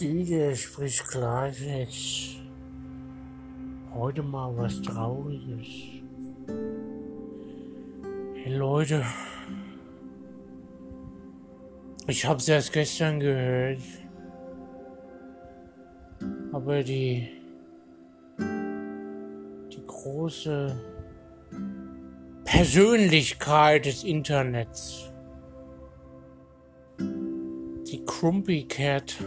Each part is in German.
Dieter spricht Klartext. Heute mal was Trauriges. Hey Leute, ich hab's erst gestern gehört, aber die die große Persönlichkeit des Internets, die Crumpy Cat,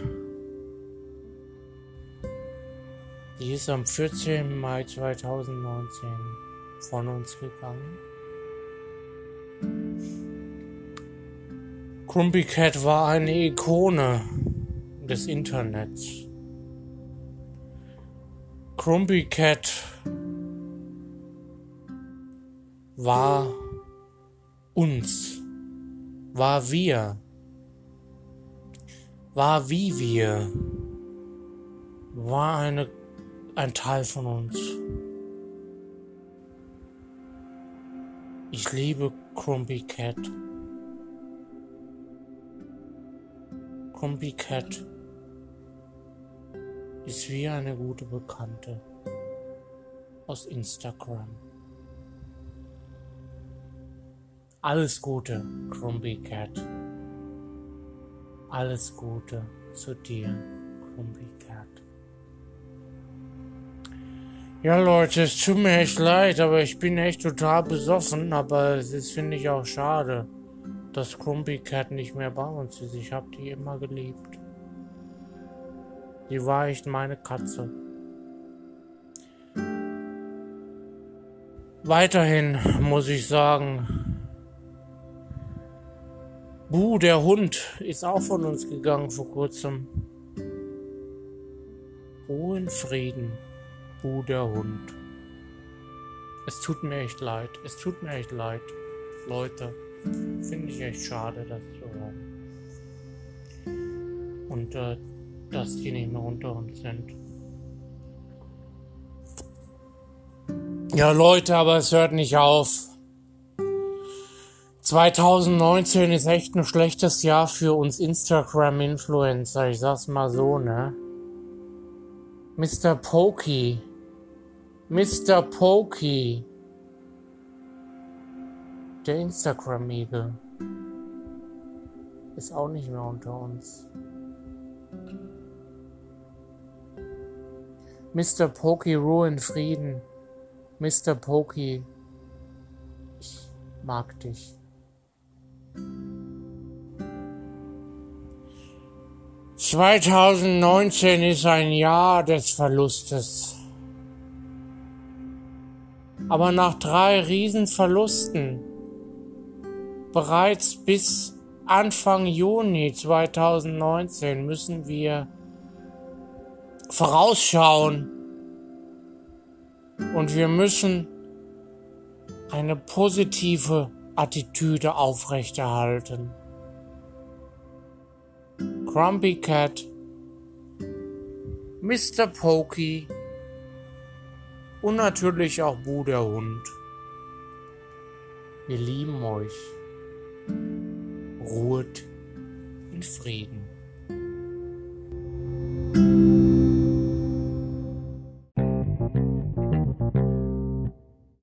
die ist am 14. Mai 2019 von uns gegangen. Crumpy Cat war eine Ikone des Internets. Crumpy Cat war uns, war wir, war wie wir, war eine, ein Teil von uns. Ich liebe Crumpy Cat. Crumpy Cat ist wie eine gute Bekannte aus Instagram. Alles Gute, Crumpy Cat. Alles Gute zu dir, Crumpy Cat. Ja, Leute, es tut mir echt leid, aber ich bin echt total besoffen, aber es ist, finde ich, auch schade, dass Crumpy Cat nicht mehr bei uns ist. Ich habe die immer geliebt. Die war echt meine Katze. Weiterhin muss ich sagen, Bu, der Hund, ist auch von uns gegangen vor kurzem. Ruhe in Frieden, Bu, der Hund. Es tut mir echt leid. Es tut mir echt leid. Leute, finde ich echt schade, das zu. Und äh, dass die nicht mehr unter uns sind. Ja, Leute, aber es hört nicht auf. 2019 ist echt ein schlechtes Jahr für uns Instagram-Influencer. Ich sag's mal so, ne? Mr. Pokey. Mr. Pokey. Der Instagram-Igel. Ist auch nicht mehr unter uns. Mr. Pokey, Ruhe in Frieden. Mr. Pokey. Ich mag dich. 2019 ist ein Jahr des Verlustes. Aber nach drei Riesenverlusten, bereits bis Anfang Juni 2019 müssen wir vorausschauen und wir müssen eine positive Attitüde aufrechterhalten. Grumpy Cat, Mr. Pokey und natürlich auch Bu der Hund. Wir lieben euch. Ruhet in Frieden.